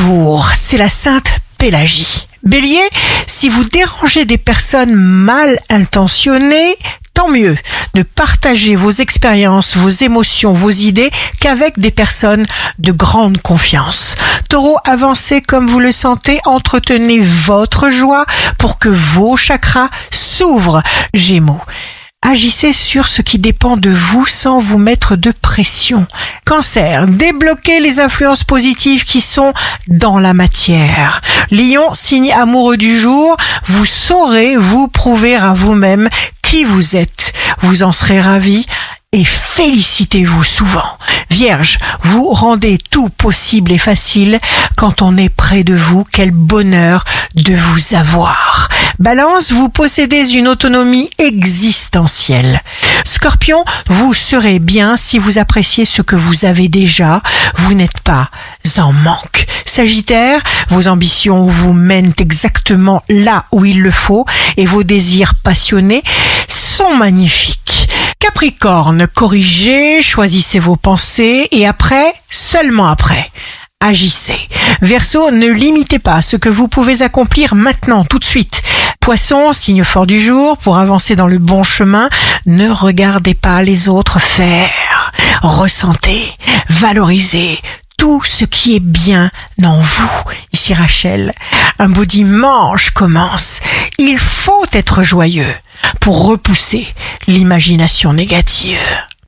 Bonjour, c'est la Sainte Pélagie. Bélier, si vous dérangez des personnes mal intentionnées, tant mieux. Ne partagez vos expériences, vos émotions, vos idées qu'avec des personnes de grande confiance. Taureau, avancez comme vous le sentez, entretenez votre joie pour que vos chakras s'ouvrent. Gémeaux. Agissez sur ce qui dépend de vous sans vous mettre de pression. Cancer, débloquez les influences positives qui sont dans la matière. Lion, signe amoureux du jour, vous saurez vous prouver à vous-même qui vous êtes. Vous en serez ravi et félicitez-vous souvent. Vierge, vous rendez tout possible et facile quand on est près de vous. Quel bonheur de vous avoir. Balance, vous possédez une autonomie existentielle. Scorpion, vous serez bien si vous appréciez ce que vous avez déjà. Vous n'êtes pas en manque. Sagittaire, vos ambitions vous mènent exactement là où il le faut et vos désirs passionnés sont magnifiques. Capricorne, corrigez, choisissez vos pensées et après, seulement après, agissez. Verseau, ne limitez pas ce que vous pouvez accomplir maintenant, tout de suite. Poisson, signe fort du jour, pour avancer dans le bon chemin, ne regardez pas les autres faire. Ressentez, valorisez tout ce qui est bien en vous. Ici Rachel, un beau dimanche commence. Il faut être joyeux pour repousser l'imagination négative.